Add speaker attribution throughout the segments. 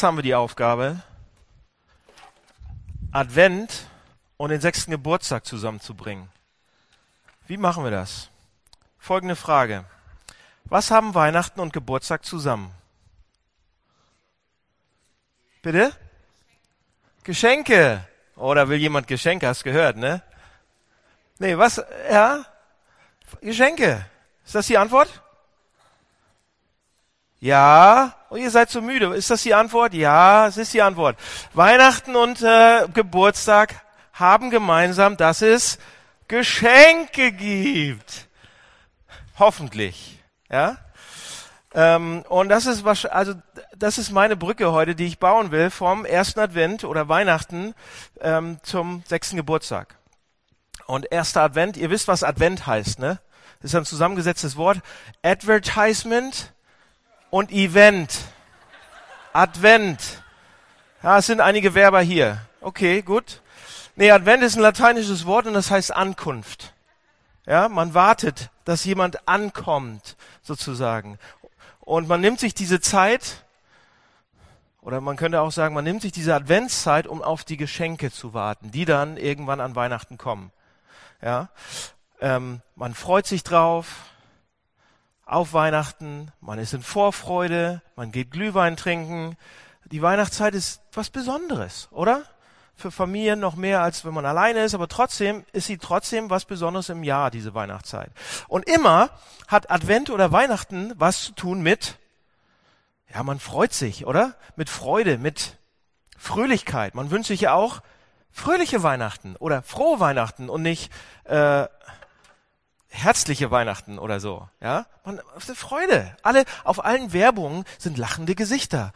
Speaker 1: Jetzt haben wir die Aufgabe, Advent und den sechsten Geburtstag zusammenzubringen. Wie machen wir das? Folgende Frage. Was haben Weihnachten und Geburtstag zusammen? Bitte? Geschenke. Oder will jemand Geschenke? Hast gehört, ne? Nee, was? Ja? Geschenke. Ist das die Antwort? Ja. Und ihr seid so müde. Ist das die Antwort? Ja, es ist die Antwort. Weihnachten und äh, Geburtstag haben gemeinsam, dass es Geschenke gibt. Hoffentlich. Ja? Ähm, und das ist wahrscheinlich, also das ist meine Brücke heute, die ich bauen will vom ersten Advent oder Weihnachten ähm, zum sechsten Geburtstag. Und erster Advent, ihr wisst, was Advent heißt, ne? Das ist ein zusammengesetztes Wort. Advertisement und Event. Advent. Ja, es sind einige Werber hier. Okay, gut. Nee, Advent ist ein lateinisches Wort und das heißt Ankunft. Ja, man wartet, dass jemand ankommt, sozusagen. Und man nimmt sich diese Zeit, oder man könnte auch sagen, man nimmt sich diese Adventszeit, um auf die Geschenke zu warten, die dann irgendwann an Weihnachten kommen. Ja, ähm, man freut sich drauf auf Weihnachten, man ist in Vorfreude, man geht Glühwein trinken. Die Weihnachtszeit ist was Besonderes, oder? Für Familien noch mehr, als wenn man alleine ist, aber trotzdem ist sie trotzdem was Besonderes im Jahr, diese Weihnachtszeit. Und immer hat Advent oder Weihnachten was zu tun mit, ja, man freut sich, oder? Mit Freude, mit Fröhlichkeit. Man wünscht sich ja auch fröhliche Weihnachten oder frohe Weihnachten und nicht äh, herzliche Weihnachten oder so. Ja, man Freude. Alle auf allen Werbungen sind lachende Gesichter.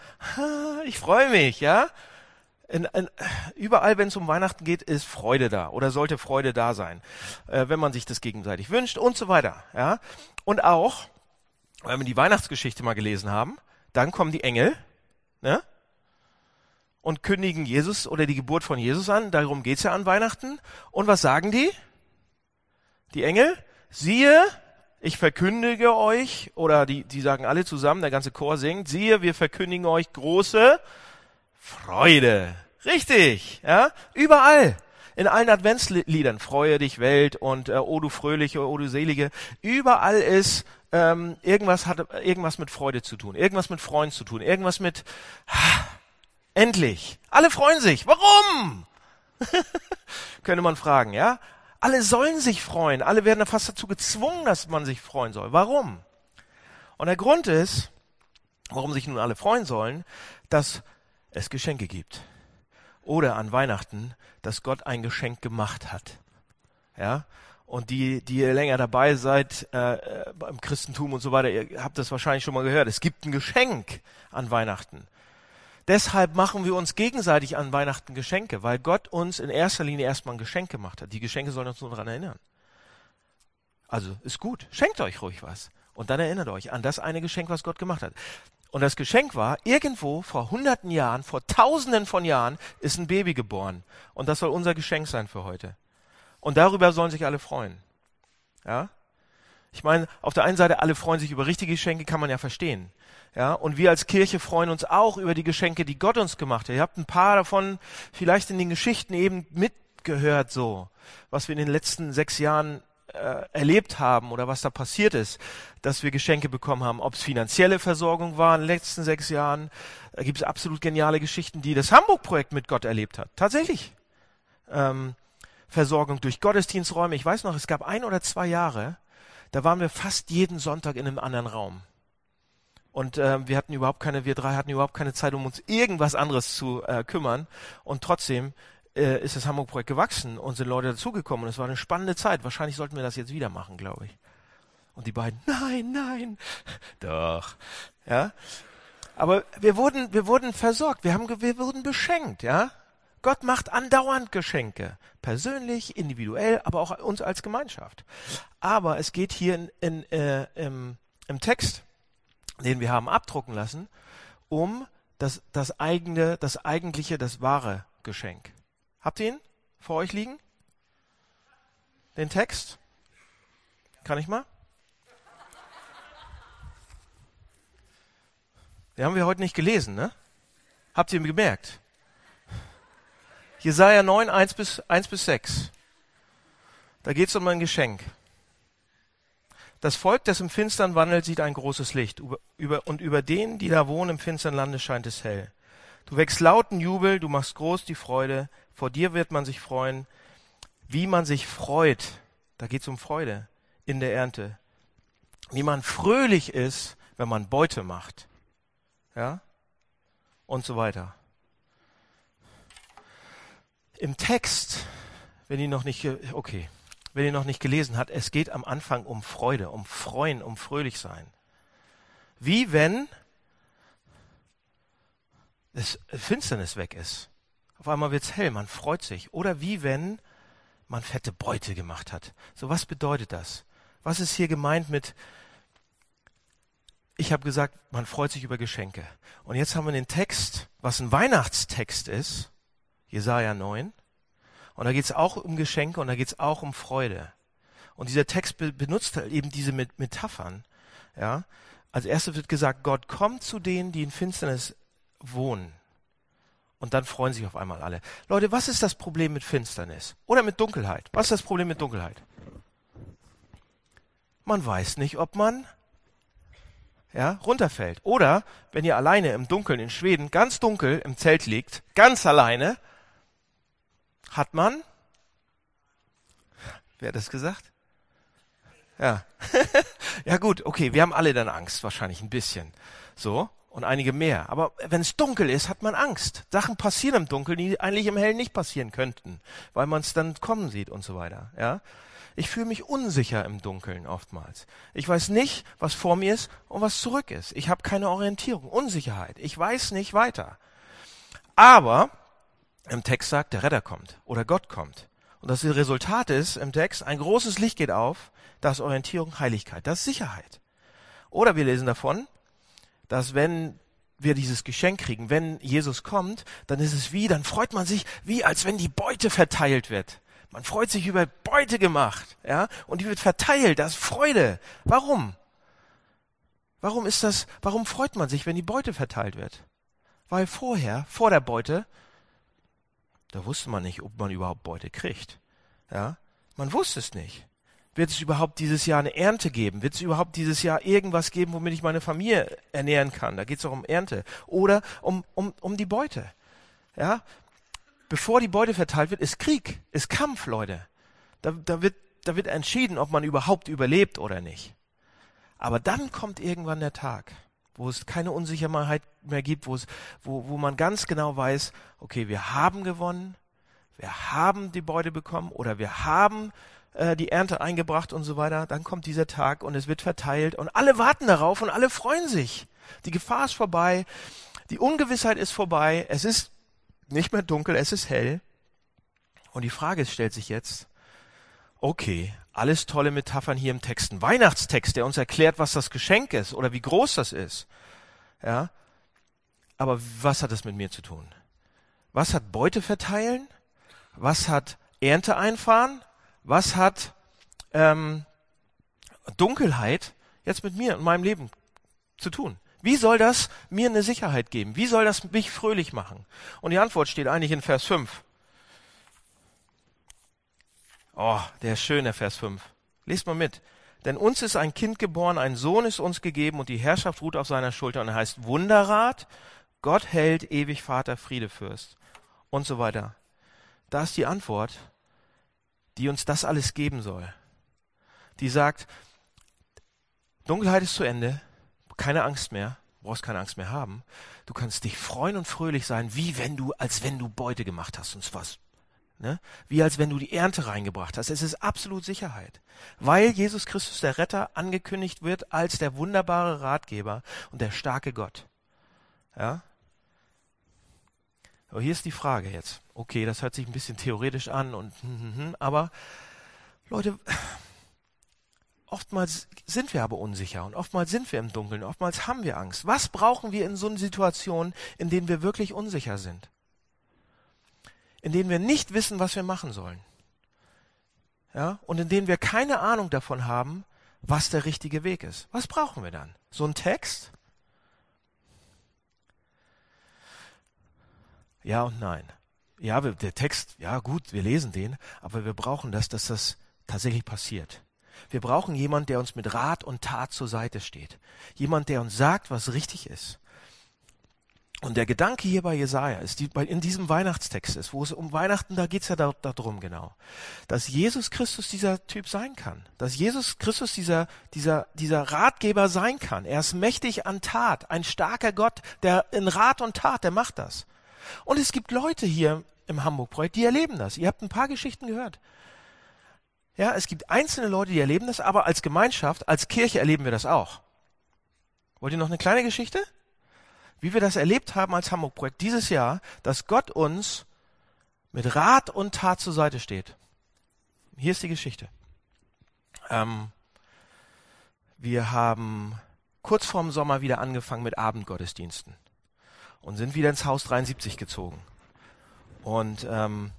Speaker 1: Ich freue mich, ja. In, in, überall, wenn es um Weihnachten geht, ist Freude da oder sollte Freude da sein, äh, wenn man sich das gegenseitig wünscht und so weiter. Ja, und auch, wenn wir die Weihnachtsgeschichte mal gelesen haben, dann kommen die Engel, ne? und kündigen Jesus oder die Geburt von Jesus an. Darum geht's ja an Weihnachten. Und was sagen die? Die Engel? Siehe, ich verkündige euch, oder die, die sagen alle zusammen, der ganze Chor singt, siehe, wir verkündigen euch große Freude. Richtig, ja, überall. In allen Adventsliedern, Freue dich Welt und äh, O du Fröhliche, O du Selige, überall ist ähm, irgendwas hat irgendwas mit Freude zu tun, irgendwas mit Freuen zu tun, irgendwas mit ha, endlich. Alle freuen sich. Warum? Könnte man fragen, ja? Alle sollen sich freuen. Alle werden fast dazu gezwungen, dass man sich freuen soll. Warum? Und der Grund ist, warum sich nun alle freuen sollen, dass es Geschenke gibt. Oder an Weihnachten, dass Gott ein Geschenk gemacht hat. Ja? Und die, die ihr länger dabei seid äh, beim Christentum und so weiter, ihr habt das wahrscheinlich schon mal gehört. Es gibt ein Geschenk an Weihnachten. Deshalb machen wir uns gegenseitig an Weihnachten Geschenke, weil Gott uns in erster Linie erstmal ein Geschenk gemacht hat. Die Geschenke sollen uns nur daran erinnern. Also ist gut, schenkt euch ruhig was. Und dann erinnert euch an das eine Geschenk, was Gott gemacht hat. Und das Geschenk war, irgendwo vor hunderten Jahren, vor tausenden von Jahren, ist ein Baby geboren. Und das soll unser Geschenk sein für heute. Und darüber sollen sich alle freuen. Ja? Ich meine, auf der einen Seite, alle freuen sich über richtige Geschenke, kann man ja verstehen. Ja, und wir als Kirche freuen uns auch über die Geschenke, die Gott uns gemacht hat. Ihr habt ein paar davon vielleicht in den Geschichten eben mitgehört, so, was wir in den letzten sechs Jahren äh, erlebt haben oder was da passiert ist, dass wir Geschenke bekommen haben. Ob es finanzielle Versorgung war in den letzten sechs Jahren, da gibt es absolut geniale Geschichten, die das Hamburg-Projekt mit Gott erlebt hat. Tatsächlich. Ähm, Versorgung durch Gottesdiensträume. Ich weiß noch, es gab ein oder zwei Jahre, da waren wir fast jeden Sonntag in einem anderen Raum. Und äh, wir hatten überhaupt keine, wir drei hatten überhaupt keine Zeit, um uns irgendwas anderes zu äh, kümmern. Und trotzdem äh, ist das Hamburg-Projekt gewachsen und sind Leute dazugekommen. Und es war eine spannende Zeit. Wahrscheinlich sollten wir das jetzt wieder machen, glaube ich. Und die beiden, nein, nein, doch, ja. Aber wir wurden, wir wurden versorgt. Wir haben, wir wurden beschenkt, ja. Gott macht andauernd Geschenke. Persönlich, individuell, aber auch uns als Gemeinschaft. Aber es geht hier in, in, äh, im, im Text den wir haben abdrucken lassen, um das, das eigene, das eigentliche, das wahre Geschenk. Habt ihr ihn vor euch liegen? Den Text? Kann ich mal? Den haben wir heute nicht gelesen, ne? Habt ihr gemerkt? Jesaja 9, 1 bis, 1 bis 6. Da geht es um ein Geschenk. Das Volk, das im Finstern wandelt, sieht ein großes Licht. Über, über, und über denen, die da wohnen im finstern Lande, scheint es hell. Du wächst lauten Jubel, du machst groß die Freude. Vor dir wird man sich freuen. Wie man sich freut, da geht es um Freude in der Ernte. Wie man fröhlich ist, wenn man Beute macht. Ja? Und so weiter. Im Text, wenn ihr noch nicht, okay, wenn ihr noch nicht gelesen habt, es geht am Anfang um Freude, um Freuen, um fröhlich sein. Wie wenn es Finsternis weg ist. Auf einmal wird's hell, man freut sich. Oder wie wenn man fette Beute gemacht hat. So was bedeutet das? Was ist hier gemeint mit ich habe gesagt, man freut sich über Geschenke. Und jetzt haben wir den Text, was ein Weihnachtstext ist, Jesaja 9. Und da geht es auch um Geschenke und da geht es auch um Freude. Und dieser Text be benutzt halt eben diese Met Metaphern. Ja? Als erstes wird gesagt, Gott kommt zu denen, die in Finsternis wohnen. Und dann freuen sich auf einmal alle. Leute, was ist das Problem mit Finsternis? Oder mit Dunkelheit? Was ist das Problem mit Dunkelheit? Man weiß nicht, ob man ja, runterfällt. Oder wenn ihr alleine im Dunkeln in Schweden ganz dunkel im Zelt liegt, ganz alleine, hat man, wer hat das gesagt? Ja. ja gut, okay, wir haben alle dann Angst, wahrscheinlich ein bisschen. So, und einige mehr. Aber wenn es dunkel ist, hat man Angst. Sachen passieren im Dunkeln, die eigentlich im Hellen nicht passieren könnten, weil man es dann kommen sieht und so weiter. Ja, ich fühle mich unsicher im Dunkeln oftmals. Ich weiß nicht, was vor mir ist und was zurück ist. Ich habe keine Orientierung, Unsicherheit. Ich weiß nicht weiter. Aber im Text sagt, der Retter kommt oder Gott kommt. Und das Resultat ist im Text, ein großes Licht geht auf, das Orientierung, Heiligkeit, das Sicherheit. Oder wir lesen davon, dass wenn wir dieses Geschenk kriegen, wenn Jesus kommt, dann ist es wie, dann freut man sich, wie als wenn die Beute verteilt wird. Man freut sich über Beute gemacht, ja, und die wird verteilt, das ist Freude. Warum? Warum ist das, warum freut man sich, wenn die Beute verteilt wird? Weil vorher, vor der Beute, da wusste man nicht, ob man überhaupt Beute kriegt. Ja, man wusste es nicht. Wird es überhaupt dieses Jahr eine Ernte geben? Wird es überhaupt dieses Jahr irgendwas geben, womit ich meine Familie ernähren kann? Da geht es auch um Ernte. Oder um, um, um die Beute. Ja, bevor die Beute verteilt wird, ist Krieg, ist Kampf, Leute. Da, da, wird, da wird entschieden, ob man überhaupt überlebt oder nicht. Aber dann kommt irgendwann der Tag, wo es keine Unsicherheit mehr gibt, wo, es, wo, wo man ganz genau weiß, okay, wir haben gewonnen, wir haben die Beute bekommen oder wir haben äh, die Ernte eingebracht und so weiter. Dann kommt dieser Tag und es wird verteilt und alle warten darauf und alle freuen sich. Die Gefahr ist vorbei, die Ungewissheit ist vorbei, es ist nicht mehr dunkel, es ist hell. Und die Frage stellt sich jetzt, okay, alles tolle Metaphern hier im Text, ein Weihnachtstext, der uns erklärt, was das Geschenk ist oder wie groß das ist. Ja, aber was hat das mit mir zu tun? Was hat Beute verteilen? Was hat Ernte einfahren? Was hat ähm, Dunkelheit jetzt mit mir und meinem Leben zu tun? Wie soll das mir eine Sicherheit geben? Wie soll das mich fröhlich machen? Und die Antwort steht eigentlich in Vers 5. Oh, der ist schön, der Vers 5. Lest mal mit. Denn uns ist ein Kind geboren, ein Sohn ist uns gegeben und die Herrschaft ruht auf seiner Schulter und er heißt Wunderrat, Gott hält, ewig Vater, Friedefürst und so weiter. Da ist die Antwort, die uns das alles geben soll. Die sagt, Dunkelheit ist zu Ende, keine Angst mehr, brauchst keine Angst mehr haben. Du kannst dich freuen und fröhlich sein, wie wenn du, als wenn du Beute gemacht hast, und zwar, ne? Wie als wenn du die Ernte reingebracht hast. Es ist absolut Sicherheit. Weil Jesus Christus, der Retter, angekündigt wird als der wunderbare Ratgeber und der starke Gott. Ja? Aber hier ist die Frage jetzt. Okay, das hört sich ein bisschen theoretisch an und, hm, hm, hm, aber Leute, Oftmals sind wir aber unsicher und oftmals sind wir im Dunkeln, oftmals haben wir Angst. Was brauchen wir in so einer Situation, in denen wir wirklich unsicher sind? In denen wir nicht wissen, was wir machen sollen. Ja? Und in denen wir keine Ahnung davon haben, was der richtige Weg ist. Was brauchen wir dann? So ein Text? Ja und nein. Ja, der Text, ja gut, wir lesen den, aber wir brauchen das, dass das tatsächlich passiert. Wir brauchen jemand, der uns mit Rat und Tat zur Seite steht. Jemand, der uns sagt, was richtig ist. Und der Gedanke hier bei Jesaja ist, die, in diesem Weihnachtstext ist, wo es um Weihnachten, da geht's ja darum da genau, dass Jesus Christus dieser Typ sein kann, dass Jesus Christus dieser, dieser, dieser Ratgeber sein kann. Er ist mächtig an Tat, ein starker Gott, der in Rat und Tat, der macht das. Und es gibt Leute hier im Hamburg-Projekt, die erleben das. Ihr habt ein paar Geschichten gehört. Ja, es gibt einzelne Leute, die erleben das, aber als Gemeinschaft, als Kirche erleben wir das auch. Wollt ihr noch eine kleine Geschichte? Wie wir das erlebt haben als Hamburg-Projekt dieses Jahr, dass Gott uns mit Rat und Tat zur Seite steht. Hier ist die Geschichte. Ähm, wir haben kurz vorm Sommer wieder angefangen mit Abendgottesdiensten und sind wieder ins Haus 73 gezogen. Und ähm,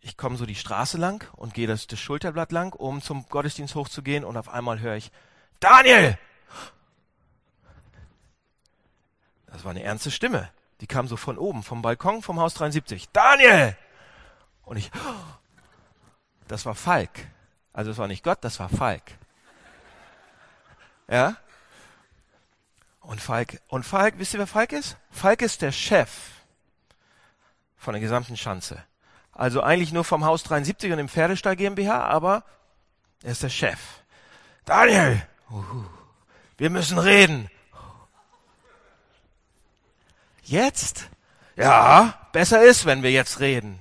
Speaker 1: ich komme so die Straße lang und gehe das, das Schulterblatt lang, um zum Gottesdienst hochzugehen und auf einmal höre ich, Daniel! Das war eine ernste Stimme. Die kam so von oben, vom Balkon vom Haus 73. Daniel! Und ich, das war Falk. Also es war nicht Gott, das war Falk. Ja? Und Falk, und Falk, wisst ihr, wer Falk ist? Falk ist der Chef von der gesamten Schanze. Also eigentlich nur vom Haus 73 und dem Pferdestall GmbH, aber er ist der Chef. Daniel! Uhu, wir müssen reden. Jetzt? Ja, besser ist, wenn wir jetzt reden.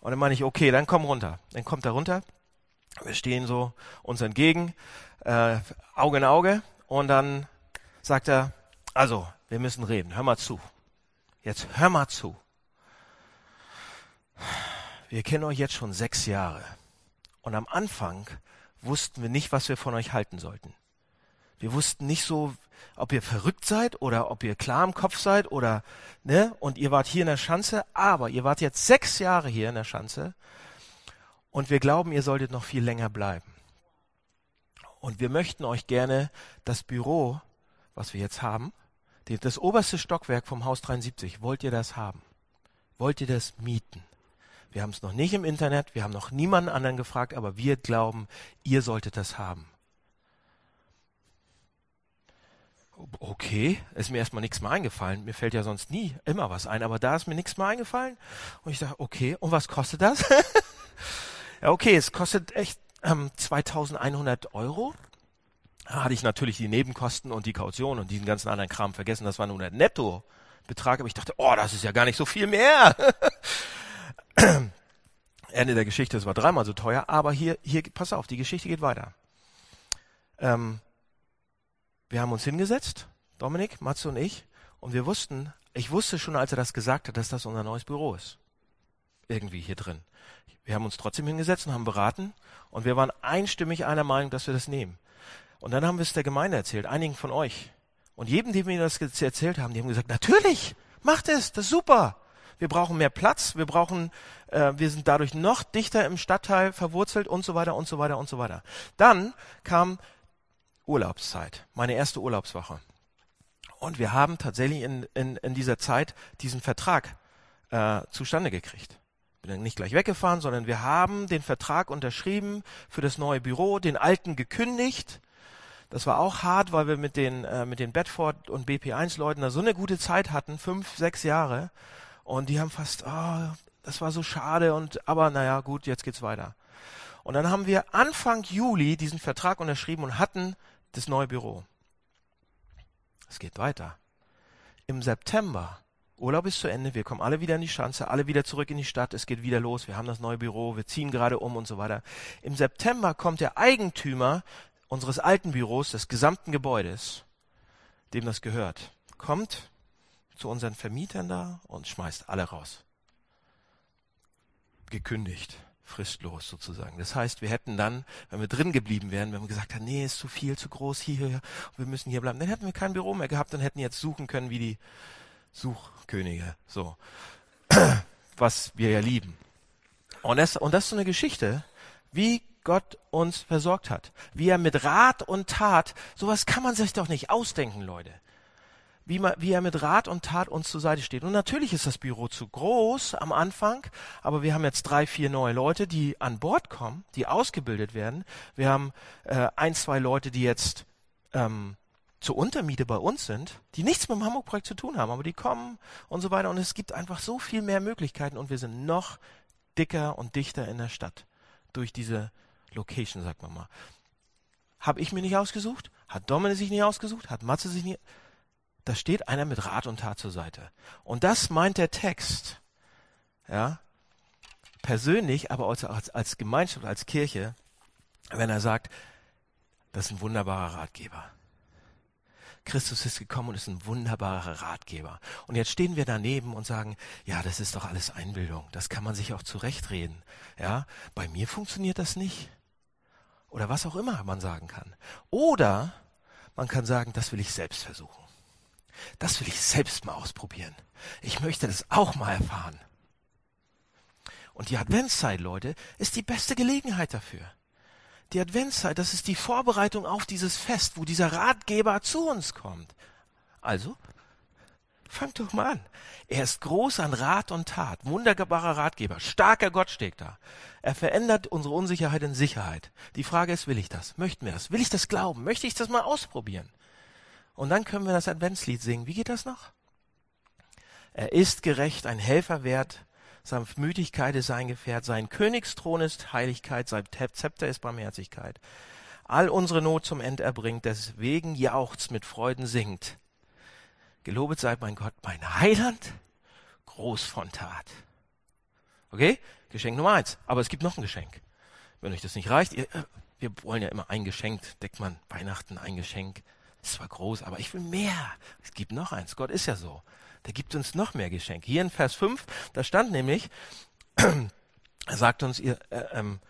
Speaker 1: Und dann meine ich, okay, dann komm runter. Dann kommt er runter. Wir stehen so uns entgegen, äh, Auge in Auge. Und dann sagt er, also, wir müssen reden. Hör mal zu. Jetzt hör mal zu. Wir kennen euch jetzt schon sechs Jahre. Und am Anfang wussten wir nicht, was wir von euch halten sollten. Wir wussten nicht so, ob ihr verrückt seid oder ob ihr klar im Kopf seid oder, ne, und ihr wart hier in der Schanze, aber ihr wart jetzt sechs Jahre hier in der Schanze und wir glauben, ihr solltet noch viel länger bleiben. Und wir möchten euch gerne das Büro, was wir jetzt haben, das oberste Stockwerk vom Haus 73, wollt ihr das haben? Wollt ihr das mieten? Wir haben es noch nicht im Internet, wir haben noch niemanden anderen gefragt, aber wir glauben, ihr solltet das haben. Okay, ist mir erstmal nichts mehr eingefallen. Mir fällt ja sonst nie immer was ein, aber da ist mir nichts mehr eingefallen. Und ich dachte, okay, und was kostet das? ja, okay, es kostet echt ähm, 2100 Euro. Da hatte ich natürlich die Nebenkosten und die Kaution und diesen ganzen anderen Kram vergessen. Das war nur der Nettobetrag, aber ich dachte, oh, das ist ja gar nicht so viel mehr. Ende der Geschichte, es war dreimal so teuer, aber hier, hier, pass auf, die Geschichte geht weiter. Ähm, wir haben uns hingesetzt, Dominik, Matze und ich, und wir wussten, ich wusste schon, als er das gesagt hat, dass das unser neues Büro ist. Irgendwie hier drin. Wir haben uns trotzdem hingesetzt und haben beraten und wir waren einstimmig einer Meinung, dass wir das nehmen. Und dann haben wir es der Gemeinde erzählt, einigen von euch. Und jedem, dem wir das erzählt haben, die haben gesagt, natürlich, macht es, das ist super. Wir brauchen mehr Platz, wir brauchen, äh, wir sind dadurch noch dichter im Stadtteil verwurzelt und so weiter und so weiter und so weiter. Dann kam Urlaubszeit, meine erste Urlaubswoche. Und wir haben tatsächlich in, in, in dieser Zeit diesen Vertrag äh, zustande gekriegt. Bin dann nicht gleich weggefahren, sondern wir haben den Vertrag unterschrieben für das neue Büro, den alten gekündigt. Das war auch hart, weil wir mit den, äh, mit den Bedford und BP1-Leuten da so eine gute Zeit hatten, fünf, sechs Jahre. Und die haben fast, oh, das war so schade und, aber naja, gut, jetzt geht's weiter. Und dann haben wir Anfang Juli diesen Vertrag unterschrieben und hatten das neue Büro. Es geht weiter. Im September, Urlaub ist zu Ende, wir kommen alle wieder in die Schanze, alle wieder zurück in die Stadt, es geht wieder los, wir haben das neue Büro, wir ziehen gerade um und so weiter. Im September kommt der Eigentümer unseres alten Büros, des gesamten Gebäudes, dem das gehört, kommt zu unseren Vermietern da und schmeißt alle raus. Gekündigt fristlos sozusagen. Das heißt, wir hätten dann, wenn wir drin geblieben wären, wenn wir gesagt hätten, nee, ist zu viel, zu groß, hier, wir müssen hier bleiben, dann hätten wir kein Büro mehr gehabt und hätten jetzt suchen können wie die Suchkönige, so. Was wir ja lieben. Und das, und das ist so eine Geschichte, wie Gott uns versorgt hat. Wie er mit Rat und Tat, sowas kann man sich doch nicht ausdenken, Leute. Wie, man, wie er mit Rat und Tat uns zur Seite steht. Und natürlich ist das Büro zu groß am Anfang, aber wir haben jetzt drei, vier neue Leute, die an Bord kommen, die ausgebildet werden. Wir haben äh, ein, zwei Leute, die jetzt ähm, zur Untermiete bei uns sind, die nichts mit dem Hamburg-Projekt zu tun haben, aber die kommen und so weiter. Und es gibt einfach so viel mehr Möglichkeiten und wir sind noch dicker und dichter in der Stadt durch diese Location, sagt man mal. Habe ich mir nicht ausgesucht? Hat Dominik sich nicht ausgesucht? Hat Matze sich nicht da steht einer mit Rat und Tat zur Seite. Und das meint der Text. Ja, persönlich, aber als, als, Gemeinschaft, als Kirche, wenn er sagt, das ist ein wunderbarer Ratgeber. Christus ist gekommen und ist ein wunderbarer Ratgeber. Und jetzt stehen wir daneben und sagen, ja, das ist doch alles Einbildung. Das kann man sich auch zurechtreden. Ja, bei mir funktioniert das nicht. Oder was auch immer man sagen kann. Oder man kann sagen, das will ich selbst versuchen. Das will ich selbst mal ausprobieren. Ich möchte das auch mal erfahren. Und die Adventszeit, Leute, ist die beste Gelegenheit dafür. Die Adventszeit, das ist die Vorbereitung auf dieses Fest, wo dieser Ratgeber zu uns kommt. Also, fangt doch mal an. Er ist groß an Rat und Tat, wunderbarer Ratgeber, starker Gott steht da. Er verändert unsere Unsicherheit in Sicherheit. Die Frage ist, will ich das? Möchten wir das? Will ich das glauben? Möchte ich das mal ausprobieren? Und dann können wir das Adventslied singen. Wie geht das noch? Er ist gerecht, ein Helfer wert, Sanftmütigkeit ist sein Gefährt, sein Königsthron ist Heiligkeit, sein Zepter ist Barmherzigkeit. All unsere Not zum End erbringt, deswegen jauchzt mit Freuden singt. Gelobet sei mein Gott, mein Heiland, groß von Tat. Okay? Geschenk Nummer eins. Aber es gibt noch ein Geschenk. Wenn euch das nicht reicht, ihr, äh, wir wollen ja immer ein Geschenk, deckt man Weihnachten ein Geschenk, es war groß, aber ich will mehr. Es gibt noch eins. Gott ist ja so. Der gibt uns noch mehr Geschenke. Hier in Vers 5, da stand nämlich, er sagt uns, ihr, äh, ähm,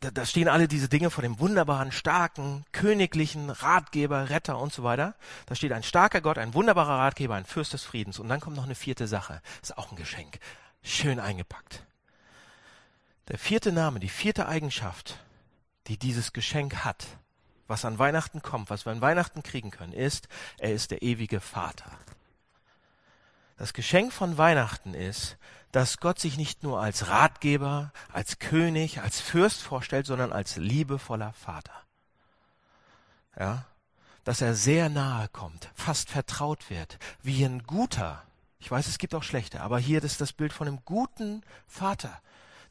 Speaker 1: da, da stehen alle diese Dinge vor dem wunderbaren, starken, königlichen Ratgeber, Retter und so weiter. Da steht ein starker Gott, ein wunderbarer Ratgeber, ein Fürst des Friedens. Und dann kommt noch eine vierte Sache. Ist auch ein Geschenk. Schön eingepackt. Der vierte Name, die vierte Eigenschaft, die dieses Geschenk hat, was an Weihnachten kommt, was wir an Weihnachten kriegen können, ist, er ist der ewige Vater. Das Geschenk von Weihnachten ist, dass Gott sich nicht nur als Ratgeber, als König, als Fürst vorstellt, sondern als liebevoller Vater. Ja, dass er sehr nahe kommt, fast vertraut wird, wie ein guter. Ich weiß, es gibt auch schlechte, aber hier ist das Bild von einem guten Vater,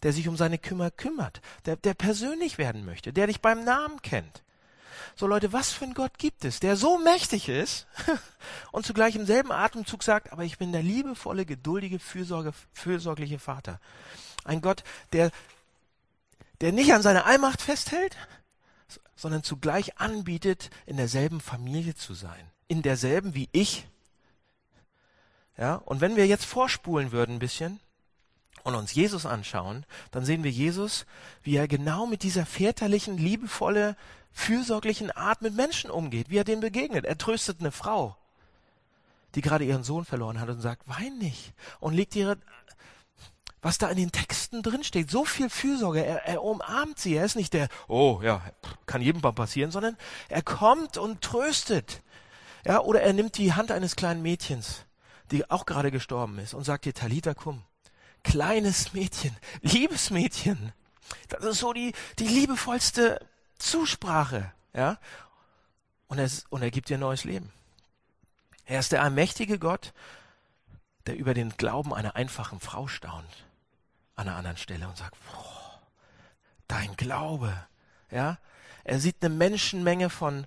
Speaker 1: der sich um seine Kümmer kümmert, der, der persönlich werden möchte, der dich beim Namen kennt, so Leute, was für ein Gott gibt es, der so mächtig ist und zugleich im selben Atemzug sagt, aber ich bin der liebevolle, geduldige, fürsorge, fürsorgliche Vater. Ein Gott, der, der nicht an seiner Allmacht festhält, sondern zugleich anbietet, in derselben Familie zu sein. In derselben wie ich. Ja, und wenn wir jetzt vorspulen würden ein bisschen und uns Jesus anschauen, dann sehen wir Jesus, wie er genau mit dieser väterlichen, liebevolle, fürsorglichen Art mit Menschen umgeht, wie er denen begegnet. Er tröstet eine Frau, die gerade ihren Sohn verloren hat und sagt, wein nicht und legt ihre, was da in den Texten drin steht, so viel Fürsorge, er, er umarmt sie, er ist nicht der, oh ja, kann jedem mal passieren, sondern er kommt und tröstet. Ja, oder er nimmt die Hand eines kleinen Mädchens, die auch gerade gestorben ist und sagt ihr, Talita, komm, kleines Mädchen, liebes Mädchen. Das ist so die, die liebevollste Zusprache, ja. Und er, und er gibt dir neues Leben. Er ist der allmächtige Gott, der über den Glauben einer einfachen Frau staunt an einer anderen Stelle und sagt, boah, dein Glaube, ja. Er sieht eine Menschenmenge von,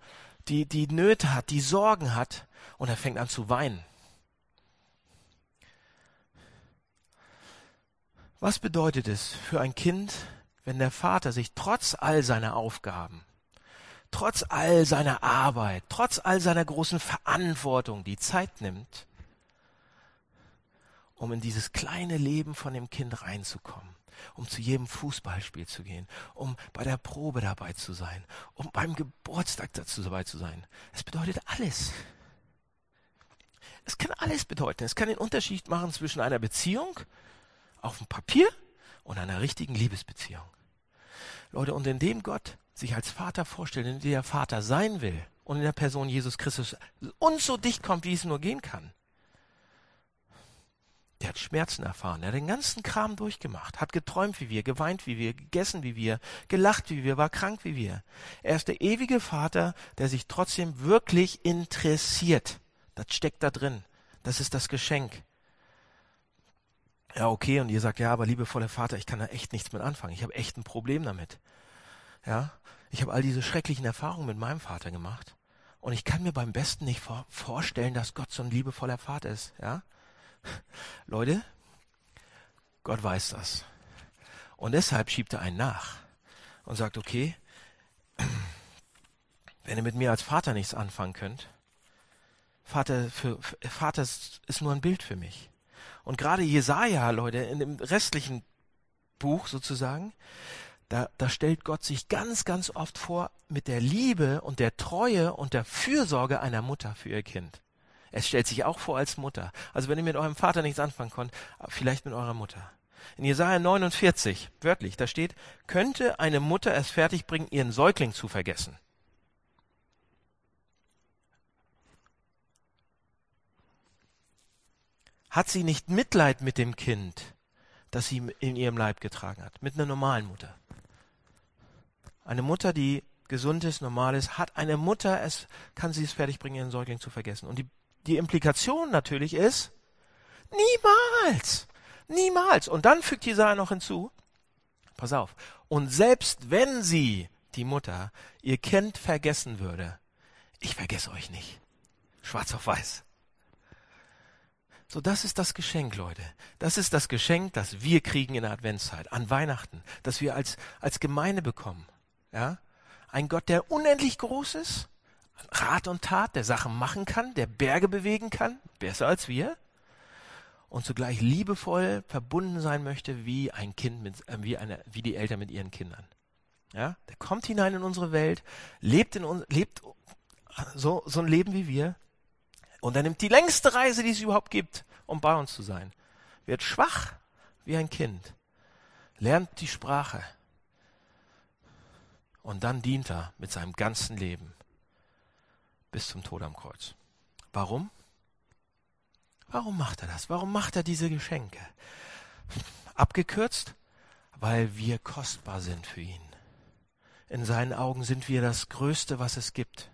Speaker 1: die, die Nöte hat, die Sorgen hat, und er fängt an zu weinen. Was bedeutet es für ein Kind, wenn der Vater sich trotz all seiner Aufgaben, trotz all seiner Arbeit, trotz all seiner großen Verantwortung die Zeit nimmt, um in dieses kleine Leben von dem Kind reinzukommen, um zu jedem Fußballspiel zu gehen, um bei der Probe dabei zu sein, um beim Geburtstag dazu dabei zu sein. Es bedeutet alles. Es kann alles bedeuten. Es kann den Unterschied machen zwischen einer Beziehung auf dem Papier und einer richtigen Liebesbeziehung. Leute, und indem Gott sich als Vater vorstellt, in der er Vater sein will und in der Person Jesus Christus uns so dicht kommt, wie es nur gehen kann. Der hat Schmerzen erfahren, er hat den ganzen Kram durchgemacht, hat geträumt wie wir, geweint wie wir, gegessen wie wir, gelacht wie wir, war krank wie wir. Er ist der ewige Vater, der sich trotzdem wirklich interessiert. Das steckt da drin. Das ist das Geschenk. Ja, okay, und ihr sagt, ja, aber liebevoller Vater, ich kann da echt nichts mit anfangen. Ich habe echt ein Problem damit. Ja, ich habe all diese schrecklichen Erfahrungen mit meinem Vater gemacht. Und ich kann mir beim besten nicht vor vorstellen, dass Gott so ein liebevoller Vater ist. Ja, Leute, Gott weiß das. Und deshalb schiebt er einen nach und sagt, okay, wenn ihr mit mir als Vater nichts anfangen könnt, Vater, für, Vater ist nur ein Bild für mich. Und gerade Jesaja, Leute, in dem restlichen Buch sozusagen, da, da stellt Gott sich ganz, ganz oft vor mit der Liebe und der Treue und der Fürsorge einer Mutter für ihr Kind. Es stellt sich auch vor als Mutter. Also wenn ihr mit eurem Vater nichts anfangen konnt, vielleicht mit eurer Mutter. In Jesaja 49, wörtlich, da steht, könnte eine Mutter es fertigbringen, ihren Säugling zu vergessen? Hat sie nicht Mitleid mit dem Kind, das sie in ihrem Leib getragen hat, mit einer normalen Mutter. Eine Mutter, die gesund ist, normal ist, hat eine Mutter, es kann sie es fertigbringen, ihren Säugling zu vergessen. Und die, die Implikation natürlich ist, niemals, niemals. Und dann fügt Jesaja noch hinzu, pass auf, und selbst wenn sie, die Mutter, ihr Kind vergessen würde, ich vergesse euch nicht. Schwarz auf weiß. So, das ist das Geschenk, Leute. Das ist das Geschenk, das wir kriegen in der Adventszeit, an Weihnachten, das wir als, als Gemeinde bekommen. Ja? Ein Gott, der unendlich groß ist, Rat und Tat, der Sachen machen kann, der Berge bewegen kann, besser als wir, und zugleich liebevoll verbunden sein möchte wie ein Kind mit, äh, wie eine, wie die Eltern mit ihren Kindern. Ja? Der kommt hinein in unsere Welt, lebt in uns, lebt so, so ein Leben wie wir, und er nimmt die längste Reise, die es überhaupt gibt, um bei uns zu sein. Wird schwach wie ein Kind, lernt die Sprache und dann dient er mit seinem ganzen Leben bis zum Tod am Kreuz. Warum? Warum macht er das? Warum macht er diese Geschenke? Abgekürzt, weil wir kostbar sind für ihn. In seinen Augen sind wir das Größte, was es gibt.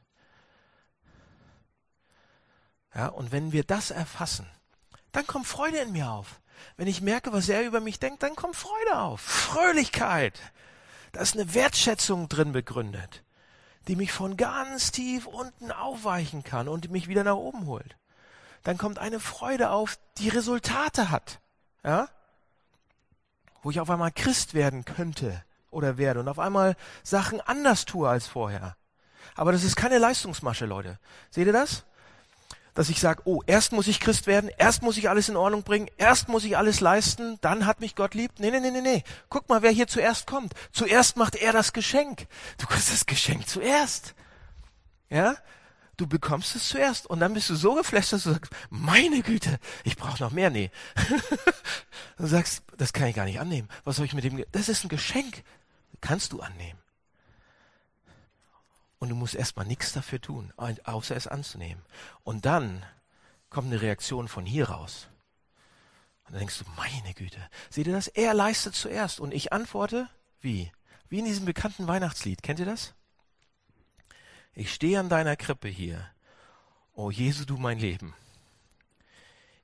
Speaker 1: Ja, und wenn wir das erfassen, dann kommt Freude in mir auf. Wenn ich merke, was er über mich denkt, dann kommt Freude auf. Fröhlichkeit. Da ist eine Wertschätzung drin begründet, die mich von ganz tief unten aufweichen kann und mich wieder nach oben holt. Dann kommt eine Freude auf, die Resultate hat. Ja? Wo ich auf einmal Christ werden könnte oder werde und auf einmal Sachen anders tue als vorher. Aber das ist keine Leistungsmasche, Leute. Seht ihr das? Dass ich sage, oh, erst muss ich Christ werden, erst muss ich alles in Ordnung bringen, erst muss ich alles leisten, dann hat mich Gott lieb. Nee, nee, nee, nee, nee. Guck mal, wer hier zuerst kommt. Zuerst macht er das Geschenk. Du kriegst das Geschenk zuerst. Ja? Du bekommst es zuerst und dann bist du so geflasht, dass du sagst, meine Güte, ich brauche noch mehr. Nee. du sagst, das kann ich gar nicht annehmen. Was soll ich mit dem? Das ist ein Geschenk. Kannst du annehmen. Und du musst erstmal nichts dafür tun, außer es anzunehmen. Und dann kommt eine Reaktion von hier raus. Und dann denkst du, meine Güte, seht ihr das? Er leistet zuerst. Und ich antworte, wie? Wie in diesem bekannten Weihnachtslied. Kennt ihr das? Ich stehe an deiner Krippe hier. O Jesu, du mein Leben.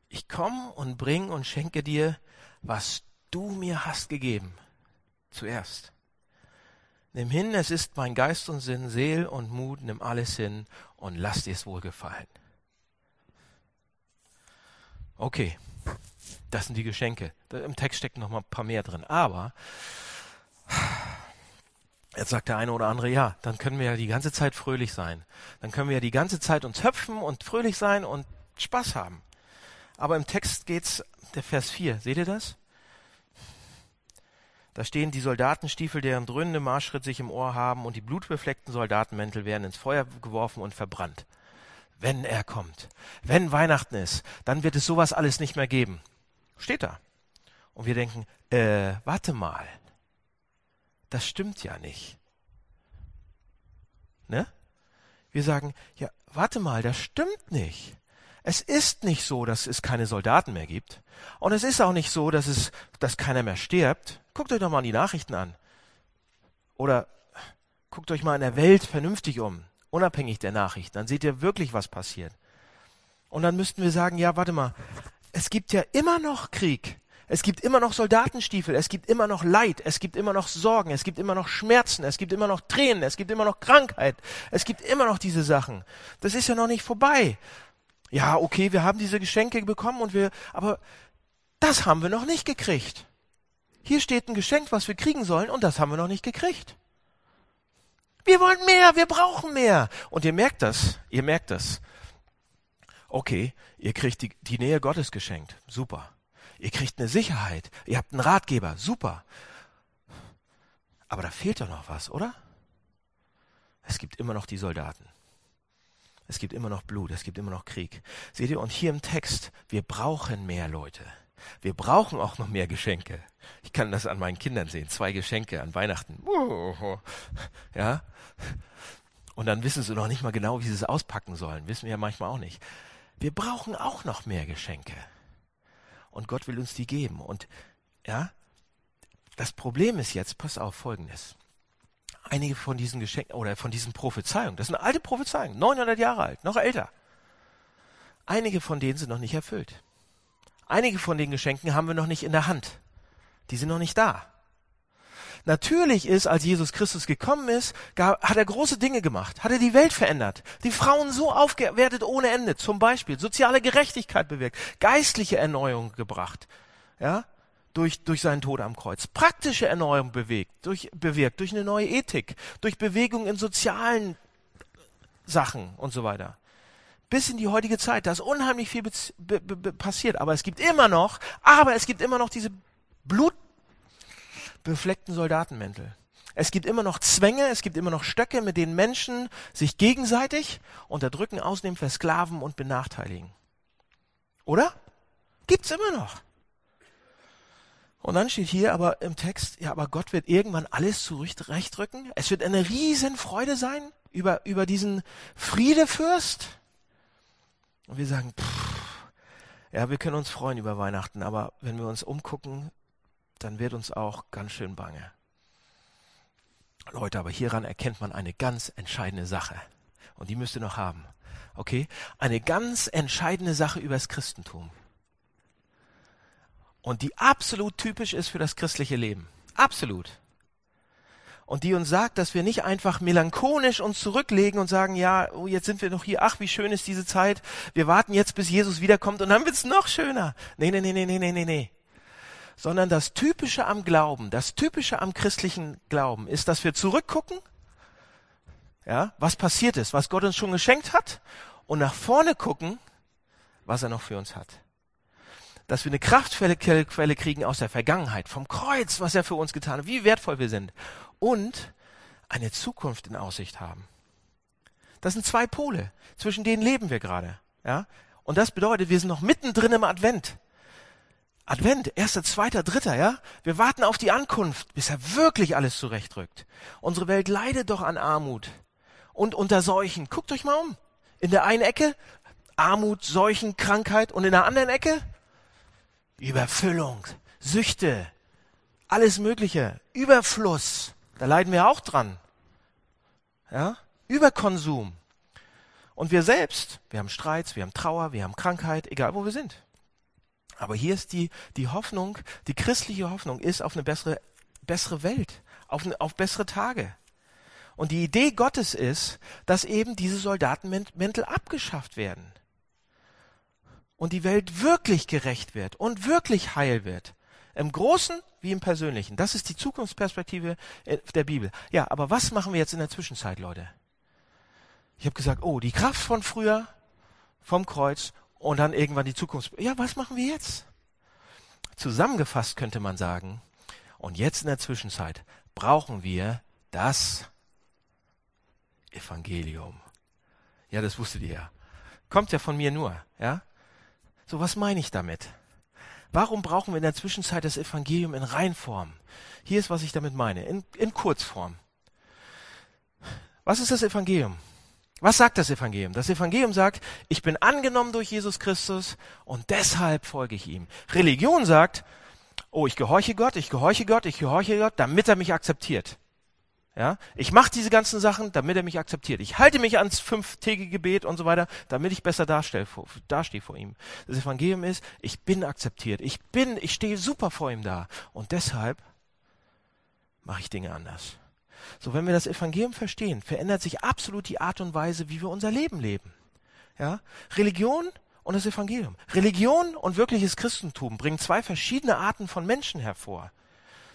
Speaker 1: Ich komme und bring und schenke dir, was du mir hast gegeben. Zuerst. Nimm hin, es ist mein Geist und Sinn, Seel und Mut, nimm alles hin und lass dir es wohl gefallen. Okay, das sind die Geschenke. Im Text steckt noch mal ein paar mehr drin. Aber jetzt sagt der eine oder andere, ja, dann können wir ja die ganze Zeit fröhlich sein. Dann können wir ja die ganze Zeit uns hüpfen und fröhlich sein und Spaß haben. Aber im Text geht's, der Vers 4, seht ihr das? Da stehen die Soldatenstiefel, deren dröhnende Marschschritt sich im Ohr haben, und die blutbefleckten Soldatenmäntel werden ins Feuer geworfen und verbrannt. Wenn er kommt, wenn Weihnachten ist, dann wird es sowas alles nicht mehr geben. Steht da. Und wir denken, äh, warte mal, das stimmt ja nicht. Ne? Wir sagen, ja, warte mal, das stimmt nicht. Es ist nicht so, dass es keine Soldaten mehr gibt. Und es ist auch nicht so, dass es, dass keiner mehr stirbt. Guckt euch doch mal die Nachrichten an. Oder guckt euch mal in der Welt vernünftig um, unabhängig der Nachrichten. Dann seht ihr wirklich, was passiert. Und dann müssten wir sagen, ja, warte mal, es gibt ja immer noch Krieg. Es gibt immer noch Soldatenstiefel, es gibt immer noch Leid, es gibt immer noch Sorgen, es gibt immer noch Schmerzen, es gibt immer noch Tränen, es gibt immer noch Krankheit, es gibt immer noch diese Sachen. Das ist ja noch nicht vorbei. Ja, okay, wir haben diese Geschenke bekommen und wir, aber das haben wir noch nicht gekriegt. Hier steht ein Geschenk, was wir kriegen sollen und das haben wir noch nicht gekriegt. Wir wollen mehr, wir brauchen mehr. Und ihr merkt das, ihr merkt das. Okay, ihr kriegt die, die Nähe Gottes geschenkt. Super. Ihr kriegt eine Sicherheit. Ihr habt einen Ratgeber. Super. Aber da fehlt doch noch was, oder? Es gibt immer noch die Soldaten. Es gibt immer noch Blut, es gibt immer noch Krieg. Seht ihr, und hier im Text, wir brauchen mehr Leute. Wir brauchen auch noch mehr Geschenke. Ich kann das an meinen Kindern sehen. Zwei Geschenke an Weihnachten. Ja. Und dann wissen sie noch nicht mal genau, wie sie es auspacken sollen. Wissen wir ja manchmal auch nicht. Wir brauchen auch noch mehr Geschenke und Gott will uns die geben. Und ja, das Problem ist jetzt, pass auf, folgendes. Einige von diesen Geschenken oder von diesen Prophezeiungen, das sind alte Prophezeiungen, 900 Jahre alt, noch älter. Einige von denen sind noch nicht erfüllt. Einige von den Geschenken haben wir noch nicht in der Hand. Die sind noch nicht da. Natürlich ist, als Jesus Christus gekommen ist, hat er große Dinge gemacht, hat er die Welt verändert, die Frauen so aufgewertet ohne Ende, zum Beispiel soziale Gerechtigkeit bewirkt, geistliche Erneuerung gebracht, ja, durch, durch seinen Tod am Kreuz, praktische Erneuerung bewegt, durch, bewirkt, durch eine neue Ethik, durch Bewegung in sozialen Sachen und so weiter bis in die heutige Zeit. Da ist unheimlich viel passiert, aber es gibt immer noch, aber es gibt immer noch diese Blut befleckten Soldatenmäntel. Es gibt immer noch Zwänge, es gibt immer noch Stöcke, mit denen Menschen sich gegenseitig unterdrücken, ausnehmen, versklaven und benachteiligen. Oder? Gibt's immer noch. Und dann steht hier aber im Text, ja, aber Gott wird irgendwann alles zurechtrücken. Es wird eine Riesenfreude sein über, über diesen Friedefürst. Und wir sagen, pff, ja, wir können uns freuen über Weihnachten, aber wenn wir uns umgucken, dann wird uns auch ganz schön bange. Leute, aber hieran erkennt man eine ganz entscheidende Sache. Und die müsst ihr noch haben. Okay? Eine ganz entscheidende Sache über das Christentum. Und die absolut typisch ist für das christliche Leben. Absolut. Und die uns sagt, dass wir nicht einfach melancholisch uns zurücklegen und sagen, ja, oh, jetzt sind wir noch hier, ach, wie schön ist diese Zeit. Wir warten jetzt, bis Jesus wiederkommt und dann wird's noch schöner. Nee, nee, nee, nee, nee, nee, nee sondern das Typische am Glauben, das Typische am christlichen Glauben ist, dass wir zurückgucken, ja, was passiert ist, was Gott uns schon geschenkt hat, und nach vorne gucken, was er noch für uns hat. Dass wir eine Kraftquelle kriegen aus der Vergangenheit, vom Kreuz, was er für uns getan hat, wie wertvoll wir sind, und eine Zukunft in Aussicht haben. Das sind zwei Pole, zwischen denen leben wir gerade, ja. Und das bedeutet, wir sind noch mittendrin im Advent. Advent, erster, zweiter, dritter, ja? Wir warten auf die Ankunft, bis er wirklich alles zurechtrückt. Unsere Welt leidet doch an Armut und unter Seuchen. Guckt euch mal um. In der einen Ecke Armut, Seuchen, Krankheit und in der anderen Ecke Überfüllung, Süchte, alles Mögliche, Überfluss. Da leiden wir auch dran. Ja? Überkonsum. Und wir selbst, wir haben Streits, wir haben Trauer, wir haben Krankheit, egal wo wir sind. Aber hier ist die, die Hoffnung, die christliche Hoffnung ist auf eine bessere, bessere Welt, auf, eine, auf bessere Tage. Und die Idee Gottes ist, dass eben diese Soldatenmäntel abgeschafft werden. Und die Welt wirklich gerecht wird und wirklich heil wird. Im Großen wie im Persönlichen. Das ist die Zukunftsperspektive der Bibel. Ja, aber was machen wir jetzt in der Zwischenzeit, Leute? Ich habe gesagt, oh, die Kraft von früher vom Kreuz und dann irgendwann die Zukunft. Ja, was machen wir jetzt? Zusammengefasst könnte man sagen, und jetzt in der Zwischenzeit brauchen wir das Evangelium. Ja, das wusstet ihr ja. Kommt ja von mir nur, ja? So, was meine ich damit? Warum brauchen wir in der Zwischenzeit das Evangelium in Reinform? Hier ist, was ich damit meine, in, in Kurzform. Was ist das Evangelium? Was sagt das Evangelium? Das Evangelium sagt, ich bin angenommen durch Jesus Christus und deshalb folge ich ihm. Religion sagt, oh, ich gehorche Gott, ich gehorche Gott, ich gehorche Gott, damit er mich akzeptiert. Ja, ich mache diese ganzen Sachen, damit er mich akzeptiert. Ich halte mich ans fünftägige Gebet und so weiter, damit ich besser dastehe vor ihm. Das Evangelium ist, ich bin akzeptiert. Ich bin, ich stehe super vor ihm da. Und deshalb mache ich Dinge anders. So, wenn wir das Evangelium verstehen, verändert sich absolut die Art und Weise, wie wir unser Leben leben. Ja? Religion und das Evangelium. Religion und wirkliches Christentum bringen zwei verschiedene Arten von Menschen hervor.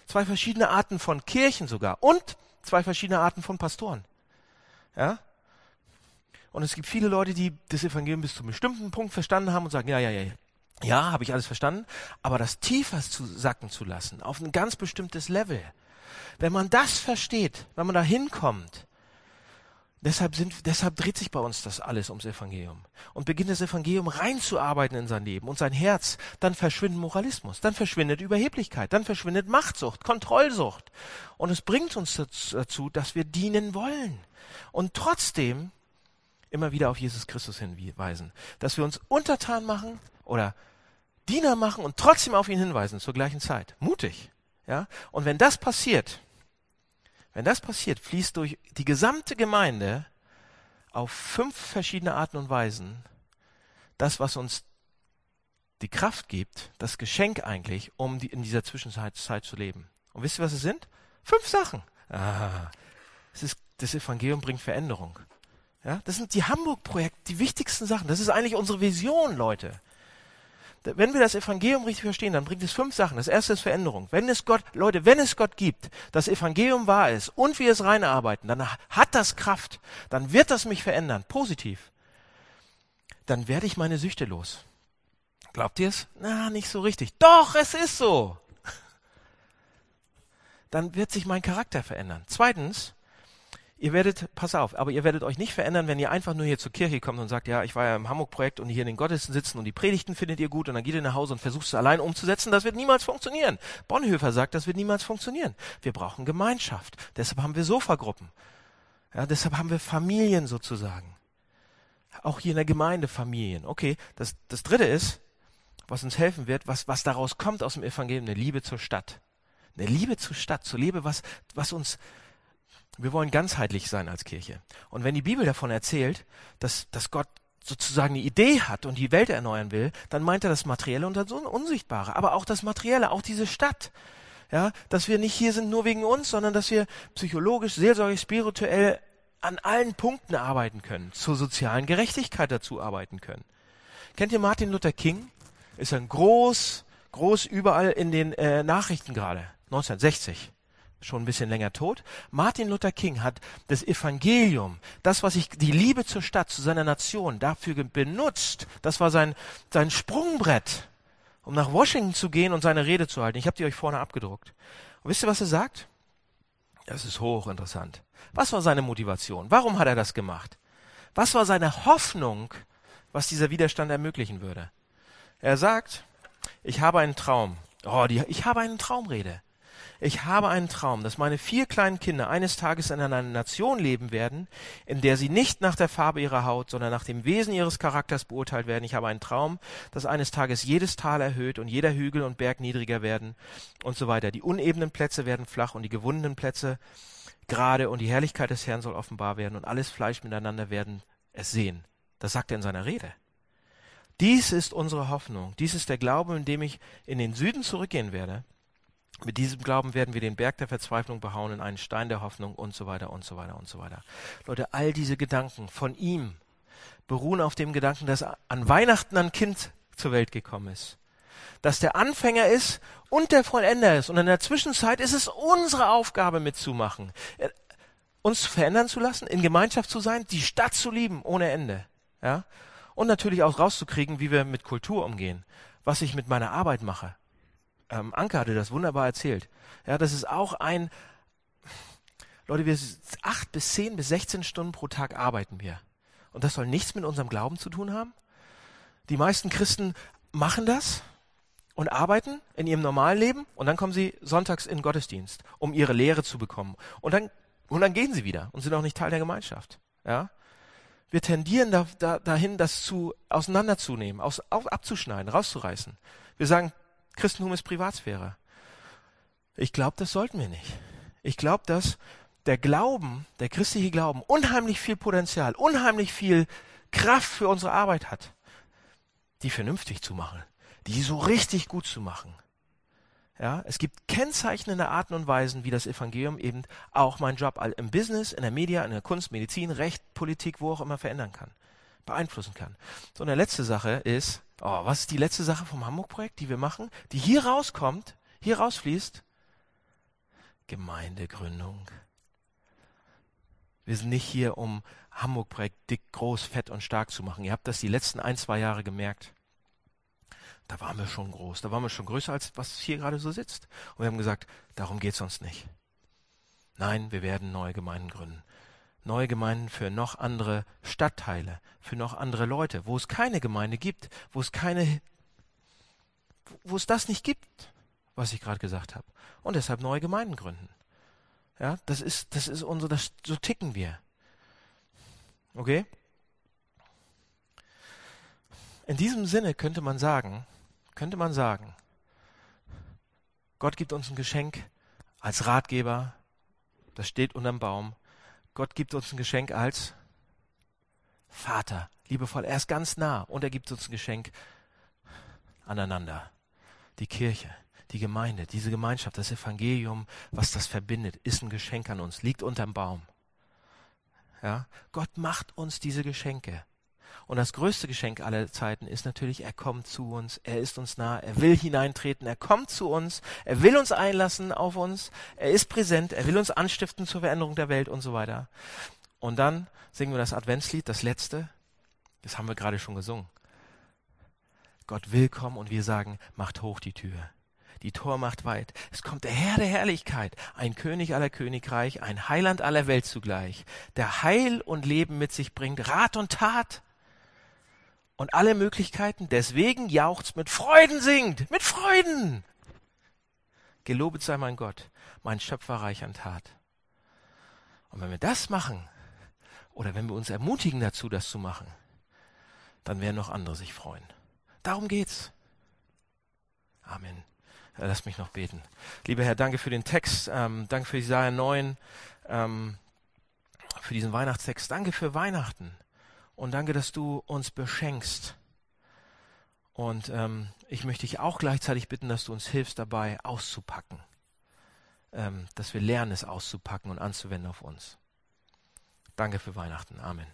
Speaker 1: Zwei verschiedene Arten von Kirchen sogar. Und zwei verschiedene Arten von Pastoren. Ja? Und es gibt viele Leute, die das Evangelium bis zu einem bestimmten Punkt verstanden haben und sagen, ja, ja, ja, ja, habe ich alles verstanden, aber das tiefer zu sacken zu lassen, auf ein ganz bestimmtes Level. Wenn man das versteht, wenn man da hinkommt, Deshalb, sind, deshalb dreht sich bei uns das alles ums Evangelium. Und beginnt das Evangelium reinzuarbeiten in sein Leben und sein Herz, dann verschwindet Moralismus, dann verschwindet Überheblichkeit, dann verschwindet Machtsucht, Kontrollsucht. Und es bringt uns dazu, dass wir dienen wollen. Und trotzdem immer wieder auf Jesus Christus hinweisen. Dass wir uns untertan machen oder Diener machen und trotzdem auf ihn hinweisen zur gleichen Zeit. Mutig. Ja? Und wenn das passiert, wenn das passiert, fließt durch die gesamte Gemeinde auf fünf verschiedene Arten und Weisen das, was uns die Kraft gibt, das Geschenk eigentlich, um die, in dieser Zwischenzeit Zeit zu leben. Und wisst ihr, was es sind? Fünf Sachen. Ah, es ist, das Evangelium bringt Veränderung. Ja, das sind die Hamburg-Projekte, die wichtigsten Sachen. Das ist eigentlich unsere Vision, Leute wenn wir das Evangelium richtig verstehen, dann bringt es fünf Sachen. Das erste ist Veränderung. Wenn es Gott, Leute, wenn es Gott gibt, das Evangelium wahr ist und wir es reinarbeiten, dann hat das Kraft. Dann wird das mich verändern, positiv. Dann werde ich meine Süchte los. Glaubt ihr es? Na, nicht so richtig. Doch, es ist so. Dann wird sich mein Charakter verändern. Zweitens, Ihr werdet, pass auf, aber ihr werdet euch nicht verändern, wenn ihr einfach nur hier zur Kirche kommt und sagt, ja, ich war ja im Hamburg-Projekt und hier in den Gottesdiensten sitzen und die Predigten findet ihr gut und dann geht ihr nach Hause und versucht es allein umzusetzen. Das wird niemals funktionieren. Bonhoeffer sagt, das wird niemals funktionieren. Wir brauchen Gemeinschaft. Deshalb haben wir Sofagruppen. Ja, deshalb haben wir Familien sozusagen. Auch hier in der Gemeinde Familien. Okay, das, das dritte ist, was uns helfen wird, was, was daraus kommt aus dem Evangelium, eine Liebe zur Stadt. Eine Liebe zur Stadt, zur Liebe, was, was uns, wir wollen ganzheitlich sein als Kirche. Und wenn die Bibel davon erzählt, dass, dass Gott sozusagen eine Idee hat und die Welt erneuern will, dann meint er das Materielle und das Unsichtbare, aber auch das Materielle, auch diese Stadt. Ja, dass wir nicht hier sind nur wegen uns, sondern dass wir psychologisch, seelsorglich, spirituell an allen Punkten arbeiten können, zur sozialen Gerechtigkeit dazu arbeiten können. Kennt ihr Martin Luther King? Ist ein groß, groß überall in den äh, Nachrichten gerade. 1960 schon ein bisschen länger tot. Martin Luther King hat das Evangelium, das, was ich, die Liebe zur Stadt, zu seiner Nation, dafür benutzt. Das war sein, sein Sprungbrett, um nach Washington zu gehen und seine Rede zu halten. Ich habe die euch vorne abgedruckt. Und wisst ihr, was er sagt? Das ist hochinteressant. Was war seine Motivation? Warum hat er das gemacht? Was war seine Hoffnung, was dieser Widerstand ermöglichen würde? Er sagt, ich habe einen Traum. Oh, die, ich habe eine Traumrede ich habe einen Traum, dass meine vier kleinen Kinder eines Tages in einer Nation leben werden, in der sie nicht nach der Farbe ihrer Haut, sondern nach dem Wesen ihres Charakters beurteilt werden. Ich habe einen Traum, dass eines Tages jedes Tal erhöht und jeder Hügel und Berg niedriger werden und so weiter. Die unebenen Plätze werden flach und die gewundenen Plätze gerade und die Herrlichkeit des Herrn soll offenbar werden und alles Fleisch miteinander werden es sehen. Das sagt er in seiner Rede. Dies ist unsere Hoffnung. Dies ist der Glaube, in dem ich in den Süden zurückgehen werde mit diesem Glauben werden wir den Berg der Verzweiflung behauen in einen Stein der Hoffnung und so weiter und so weiter und so weiter. Leute, all diese Gedanken von ihm beruhen auf dem Gedanken, dass an Weihnachten ein Kind zur Welt gekommen ist. Dass der Anfänger ist und der Vollender ist. Und in der Zwischenzeit ist es unsere Aufgabe mitzumachen. Äh, uns verändern zu lassen, in Gemeinschaft zu sein, die Stadt zu lieben ohne Ende. Ja? Und natürlich auch rauszukriegen, wie wir mit Kultur umgehen. Was ich mit meiner Arbeit mache ähm, Anke hatte das wunderbar erzählt. Ja, das ist auch ein, Leute, wir acht bis zehn bis 16 Stunden pro Tag arbeiten wir. Und das soll nichts mit unserem Glauben zu tun haben? Die meisten Christen machen das und arbeiten in ihrem normalen Leben und dann kommen sie sonntags in Gottesdienst, um ihre Lehre zu bekommen. Und dann Und dann gehen sie wieder und sind auch nicht Teil der Gemeinschaft. Ja? Wir tendieren da, da, dahin, das zu auseinanderzunehmen, aus, auf, abzuschneiden, rauszureißen. Wir sagen, Christentum ist Privatsphäre. Ich glaube, das sollten wir nicht. Ich glaube, dass der Glauben, der christliche Glauben, unheimlich viel Potenzial, unheimlich viel Kraft für unsere Arbeit hat, die vernünftig zu machen, die so richtig gut zu machen. Ja, es gibt kennzeichnende Arten und Weisen, wie das Evangelium eben auch meinen Job im Business, in der Media, in der Kunst, Medizin, Recht, Politik, wo auch immer verändern kann, beeinflussen kann. So, und der letzte Sache ist, oh, was ist die letzte Sache vom Hamburg-Projekt, die wir machen, die hier rauskommt, hier rausfließt? Gemeindegründung. Wir sind nicht hier, um Hamburg-Projekt dick, groß, fett und stark zu machen. Ihr habt das die letzten ein, zwei Jahre gemerkt. Da waren wir schon groß, da waren wir schon größer, als was hier gerade so sitzt. Und wir haben gesagt, darum geht es uns nicht. Nein, wir werden neue Gemeinden gründen. Neue Gemeinden für noch andere Stadtteile, für noch andere Leute, wo es keine Gemeinde gibt, wo es keine, wo es das nicht gibt, was ich gerade gesagt habe. Und deshalb neue Gemeinden gründen. Ja, das ist, das ist unsere, das, so ticken wir. Okay? In diesem Sinne könnte man sagen, könnte man sagen, Gott gibt uns ein Geschenk als Ratgeber, das steht unterm Baum. Gott gibt uns ein Geschenk als Vater, liebevoll. Er ist ganz nah und er gibt uns ein Geschenk aneinander. Die Kirche, die Gemeinde, diese Gemeinschaft, das Evangelium, was das verbindet, ist ein Geschenk an uns, liegt unterm Baum. Ja? Gott macht uns diese Geschenke. Und das größte Geschenk aller Zeiten ist natürlich, er kommt zu uns, er ist uns nah, er will hineintreten, er kommt zu uns, er will uns einlassen auf uns, er ist präsent, er will uns anstiften zur Veränderung der Welt und so weiter. Und dann singen wir das Adventslied, das letzte, das haben wir gerade schon gesungen. Gott will kommen und wir sagen, macht hoch die Tür. Die Tor macht weit. Es kommt der Herr der Herrlichkeit, ein König aller Königreich, ein Heiland aller Welt zugleich, der Heil und Leben mit sich bringt, Rat und Tat und alle Möglichkeiten. Deswegen jauchzt mit Freuden singt, mit Freuden. Gelobet sei mein Gott, mein Schöpfer reich an Tat. Und wenn wir das machen, oder wenn wir uns ermutigen dazu, das zu machen, dann werden noch andere sich freuen. Darum geht's. Amen. Äh, lass mich noch beten. Lieber Herr, danke für den Text, ähm, danke für Isaiah 9, ähm, für diesen Weihnachtstext, danke für Weihnachten und danke, dass du uns beschenkst. Und ähm, ich möchte dich auch gleichzeitig bitten, dass du uns hilfst dabei auszupacken, ähm, dass wir lernen, es auszupacken und anzuwenden auf uns. Danke für Weihnachten. Amen.